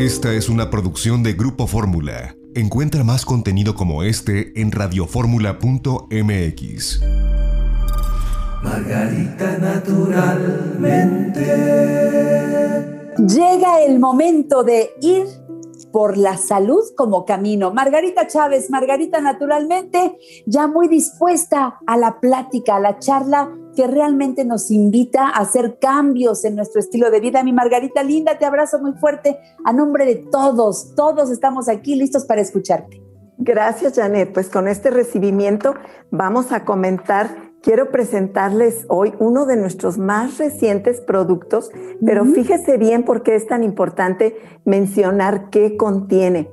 Esta es una producción de Grupo Fórmula. Encuentra más contenido como este en radioformula.mx. Margarita naturalmente. Llega el momento de ir por la salud como camino. Margarita Chávez, Margarita naturalmente, ya muy dispuesta a la plática, a la charla que realmente nos invita a hacer cambios en nuestro estilo de vida. Mi Margarita linda, te abrazo muy fuerte a nombre de todos. Todos estamos aquí listos para escucharte. Gracias, Janet. Pues con este recibimiento vamos a comentar quiero presentarles hoy uno de nuestros más recientes productos, pero fíjese bien por qué es tan importante mencionar qué contiene.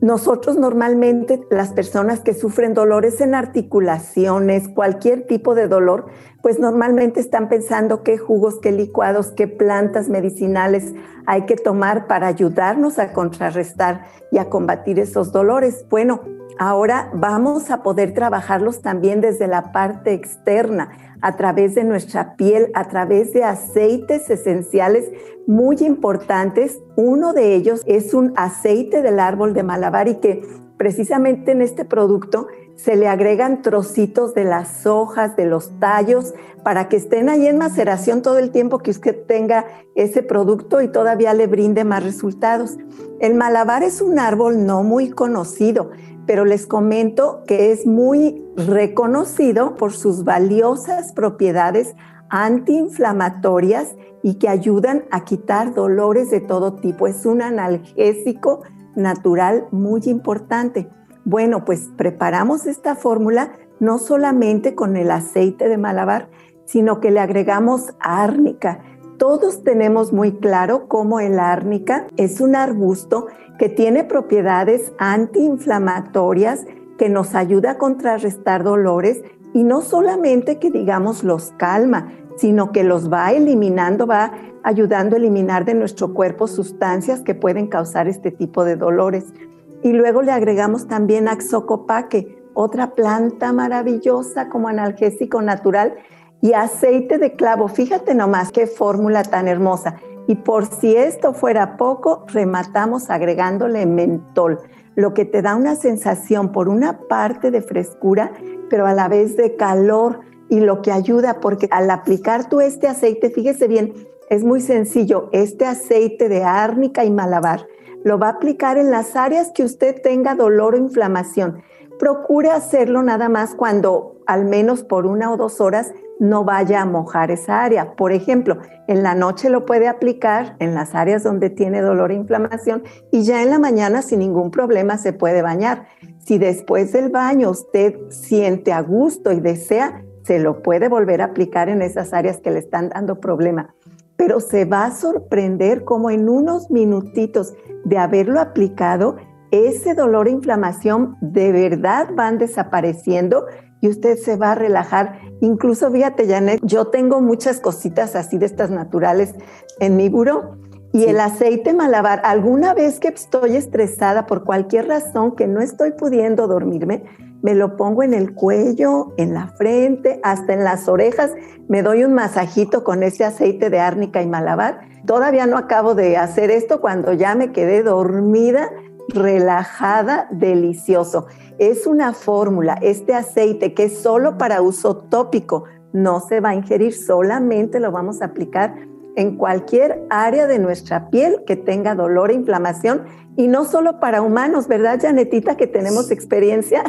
Nosotros normalmente, las personas que sufren dolores en articulaciones, cualquier tipo de dolor, pues normalmente están pensando qué jugos, qué licuados, qué plantas medicinales hay que tomar para ayudarnos a contrarrestar y a combatir esos dolores. Bueno, ahora vamos a poder trabajarlos también desde la parte externa, a través de nuestra piel, a través de aceites esenciales muy importantes. Uno de ellos es un aceite del árbol de malabar y que precisamente en este producto se le agregan trocitos de las hojas, de los tallos, para que estén ahí en maceración todo el tiempo que usted tenga ese producto y todavía le brinde más resultados. El malabar es un árbol no muy conocido pero les comento que es muy reconocido por sus valiosas propiedades antiinflamatorias y que ayudan a quitar dolores de todo tipo. Es un analgésico natural muy importante. Bueno, pues preparamos esta fórmula no solamente con el aceite de malabar, sino que le agregamos árnica. Todos tenemos muy claro cómo el árnica es un arbusto que tiene propiedades antiinflamatorias que nos ayuda a contrarrestar dolores y no solamente que digamos los calma, sino que los va eliminando, va ayudando a eliminar de nuestro cuerpo sustancias que pueden causar este tipo de dolores. Y luego le agregamos también axocopaque, otra planta maravillosa como analgésico natural y aceite de clavo. Fíjate nomás qué fórmula tan hermosa. Y por si esto fuera poco, rematamos agregándole mentol, lo que te da una sensación por una parte de frescura, pero a la vez de calor y lo que ayuda, porque al aplicar tú este aceite, fíjese bien, es muy sencillo, este aceite de árnica y malabar lo va a aplicar en las áreas que usted tenga dolor o inflamación. Procure hacerlo nada más cuando al menos por una o dos horas no vaya a mojar esa área. Por ejemplo, en la noche lo puede aplicar en las áreas donde tiene dolor e inflamación y ya en la mañana sin ningún problema se puede bañar. Si después del baño usted siente a gusto y desea, se lo puede volver a aplicar en esas áreas que le están dando problema. Pero se va a sorprender como en unos minutitos de haberlo aplicado, ese dolor e inflamación de verdad van desapareciendo y usted se va a relajar. Incluso, fíjate, Janet, yo tengo muchas cositas así de estas naturales en mi buró. Y el aceite malabar, alguna vez que estoy estresada por cualquier razón que no estoy pudiendo dormirme, me lo pongo en el cuello, en la frente, hasta en las orejas, me doy un masajito con ese aceite de árnica y malabar. Todavía no acabo de hacer esto cuando ya me quedé dormida, relajada, delicioso. Es una fórmula, este aceite que es solo para uso tópico, no se va a ingerir, solamente lo vamos a aplicar en cualquier área de nuestra piel que tenga dolor e inflamación y no solo para humanos, ¿verdad, Janetita, que tenemos experiencia?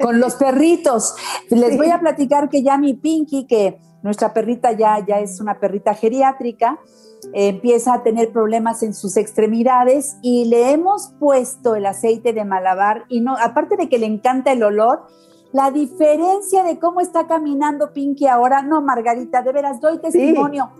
Con los perritos. Les voy a platicar que ya mi Pinky, que nuestra perrita ya, ya es una perrita geriátrica, empieza a tener problemas en sus extremidades y le hemos puesto el aceite de malabar y no, aparte de que le encanta el olor, la diferencia de cómo está caminando Pinky ahora, no, Margarita, de veras, doy testimonio.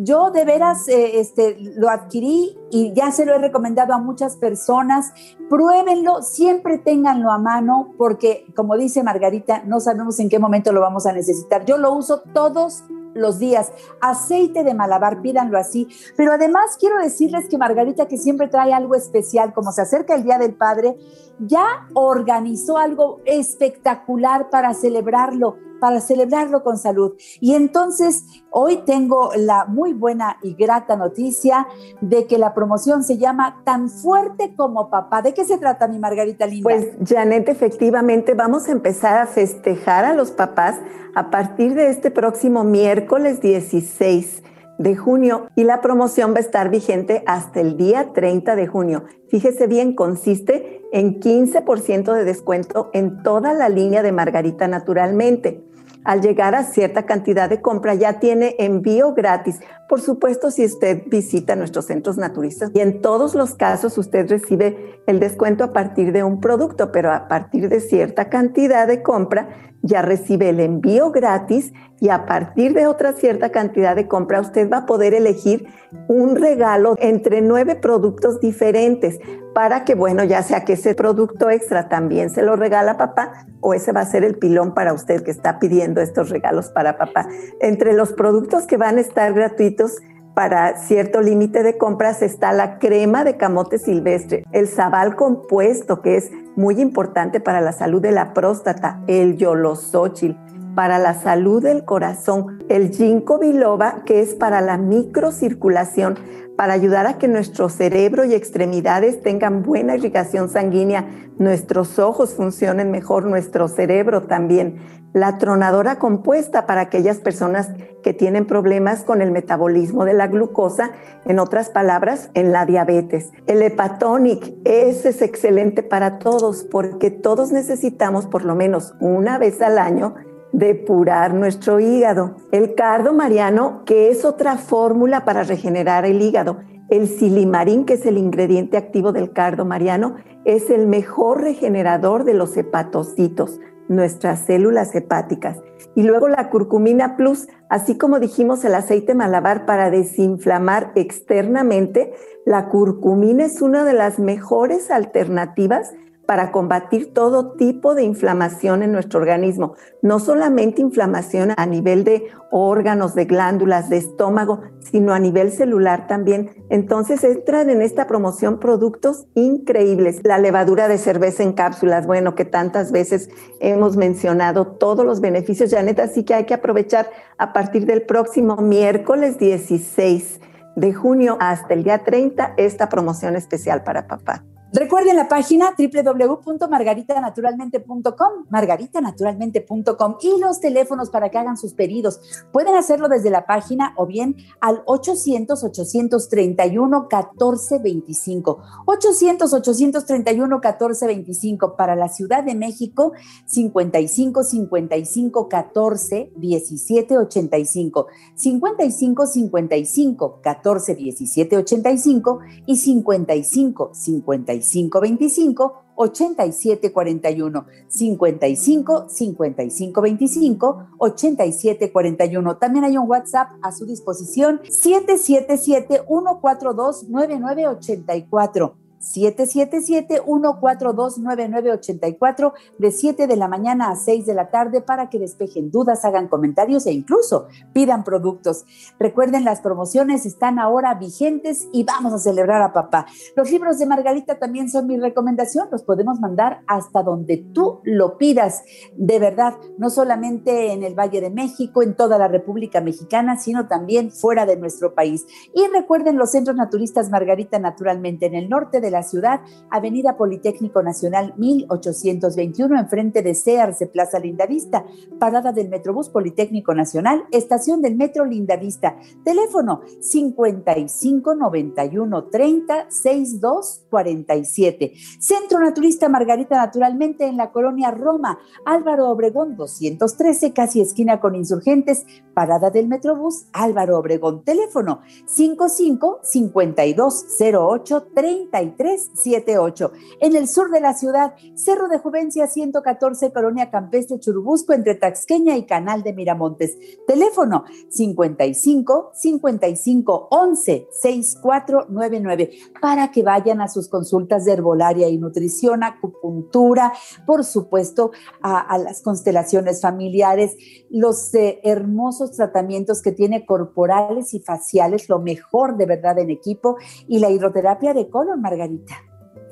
Yo de veras eh, este, lo adquirí y ya se lo he recomendado a muchas personas. Pruébenlo, siempre ténganlo a mano porque, como dice Margarita, no sabemos en qué momento lo vamos a necesitar. Yo lo uso todos los días. Aceite de malabar, pídanlo así. Pero además quiero decirles que Margarita, que siempre trae algo especial, como se acerca el Día del Padre, ya organizó algo espectacular para celebrarlo. Para celebrarlo con salud. Y entonces hoy tengo la muy buena y grata noticia de que la promoción se llama Tan fuerte como papá. ¿De qué se trata, mi Margarita Linda? Pues, Janet, efectivamente vamos a empezar a festejar a los papás a partir de este próximo miércoles 16 de junio y la promoción va a estar vigente hasta el día 30 de junio. Fíjese bien, consiste en 15% de descuento en toda la línea de Margarita naturalmente. Al llegar a cierta cantidad de compra ya tiene envío gratis. Por supuesto, si usted visita nuestros centros naturistas y en todos los casos usted recibe el descuento a partir de un producto, pero a partir de cierta cantidad de compra ya recibe el envío gratis y a partir de otra cierta cantidad de compra usted va a poder elegir un regalo entre nueve productos diferentes para que, bueno, ya sea que ese producto extra también se lo regala papá o ese va a ser el pilón para usted que está pidiendo estos regalos para papá. Entre los productos que van a estar gratuitos, para cierto límite de compras está la crema de camote silvestre, el sabal compuesto, que es muy importante para la salud de la próstata, el yolosóchil, para la salud del corazón, el ginkgo biloba, que es para la microcirculación, para ayudar a que nuestro cerebro y extremidades tengan buena irrigación sanguínea, nuestros ojos funcionen mejor, nuestro cerebro también. La tronadora compuesta para aquellas personas que tienen problemas con el metabolismo de la glucosa, en otras palabras, en la diabetes. El hepatonic, ese es excelente para todos porque todos necesitamos por lo menos una vez al año depurar nuestro hígado. El cardo mariano, que es otra fórmula para regenerar el hígado. El silimarín, que es el ingrediente activo del cardo mariano, es el mejor regenerador de los hepatocitos, nuestras células hepáticas. Y luego la curcumina plus, así como dijimos el aceite malabar para desinflamar externamente, la curcumina es una de las mejores alternativas para combatir todo tipo de inflamación en nuestro organismo, no solamente inflamación a nivel de órganos, de glándulas, de estómago, sino a nivel celular también. Entonces entran en esta promoción productos increíbles. La levadura de cerveza en cápsulas, bueno, que tantas veces hemos mencionado todos los beneficios, Janet, así que hay que aprovechar a partir del próximo miércoles 16 de junio hasta el día 30 esta promoción especial para papá. Recuerden la página www.margaritanaturalmente.com, margaritanaturalmente.com y los teléfonos para que hagan sus pedidos. Pueden hacerlo desde la página o bien al 800-831-1425. 800-831-1425 para la Ciudad de México, 55 55 14 17 85. 55 55 14 17 85 y 55 55 5525 8741 55 55 25 8741. También hay un WhatsApp a su disposición 777 142 9984. 777-142-9984 de 7 de la mañana a 6 de la tarde para que despejen dudas, hagan comentarios e incluso pidan productos. Recuerden, las promociones están ahora vigentes y vamos a celebrar a papá. Los libros de Margarita también son mi recomendación, los podemos mandar hasta donde tú lo pidas. De verdad, no solamente en el Valle de México, en toda la República Mexicana, sino también fuera de nuestro país. Y recuerden los centros naturistas Margarita naturalmente en el norte de la ciudad, Avenida Politécnico Nacional 1821, enfrente de Searse, Plaza Lindavista, parada del Metrobús Politécnico Nacional, estación del Metro Lindavista, teléfono 5591 30 62 47. Centro Naturista Margarita, naturalmente en la colonia Roma, Álvaro Obregón 213, casi esquina con insurgentes, parada del Metrobús, Álvaro Obregón, teléfono 55 5208 33 378. En el sur de la ciudad, Cerro de Juvencia 114, Colonia Campestre Churubusco, entre Taxqueña y Canal de Miramontes. Teléfono 55 55 11 6499 para que vayan a sus consultas de herbolaria y nutrición, acupuntura, por supuesto, a, las constelaciones familiares, los eh, hermosos tratamientos que tiene corporales y faciales, lo mejor de verdad en equipo, y la hidroterapia de colon,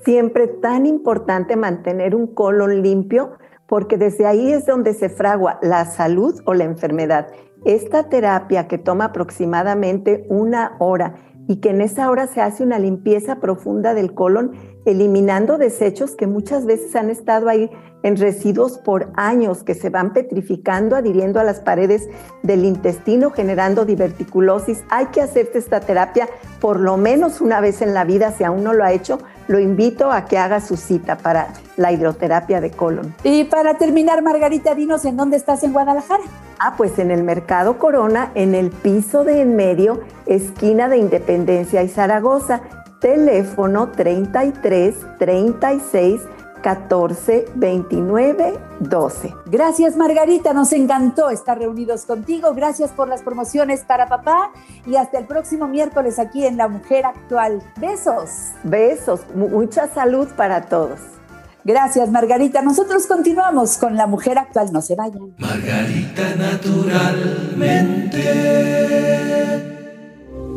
Siempre tan importante mantener un colon limpio porque desde ahí es donde se fragua la salud o la enfermedad. Esta terapia que toma aproximadamente una hora y que en esa hora se hace una limpieza profunda del colon, eliminando desechos que muchas veces han estado ahí en residuos por años, que se van petrificando, adhiriendo a las paredes del intestino, generando diverticulosis. Hay que hacerte esta terapia por lo menos una vez en la vida, si aún no lo ha hecho, lo invito a que haga su cita para la hidroterapia de colon. Y para terminar, Margarita, dinos en dónde estás en Guadalajara. Ah, pues en el Mercado Corona, en el piso de en medio, esquina de Independencia y Zaragoza. Teléfono 33 36 14 29 12. Gracias Margarita, nos encantó estar reunidos contigo. Gracias por las promociones para papá y hasta el próximo miércoles aquí en La Mujer Actual. Besos. Besos, mucha salud para todos. Gracias, Margarita. Nosotros continuamos con La Mujer Actual. No se vayan. Margarita naturalmente.